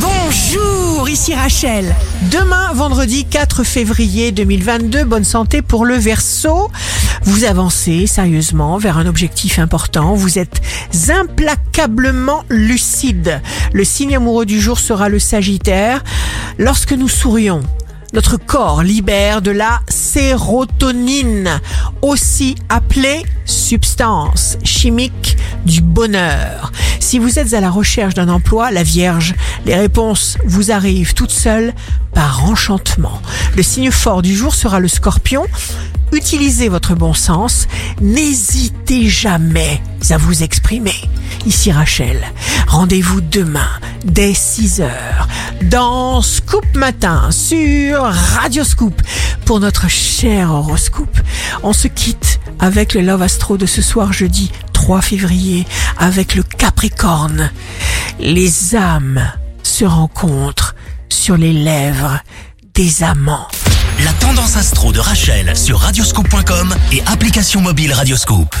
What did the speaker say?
Bonjour, ici Rachel. Demain, vendredi 4 février 2022, bonne santé pour le Verseau. Vous avancez sérieusement vers un objectif important. Vous êtes implacablement lucide. Le signe amoureux du jour sera le Sagittaire. Lorsque nous sourions, notre corps libère de la sérotonine, aussi appelée substance chimique du bonheur. Si vous êtes à la recherche d'un emploi, la Vierge, les réponses vous arrivent toutes seules par enchantement. Le signe fort du jour sera le scorpion. Utilisez votre bon sens. N'hésitez jamais à vous exprimer. Ici Rachel. Rendez-vous demain dès 6 heures dans Scoop Matin sur Radio Scoop pour notre cher horoscope. On se quitte avec le Love Astro de ce soir jeudi 3 février avec le Capricorne. Les âmes se rencontrent sur les lèvres des amants. La tendance astro de Rachel sur radioscope.com et application mobile Radioscope.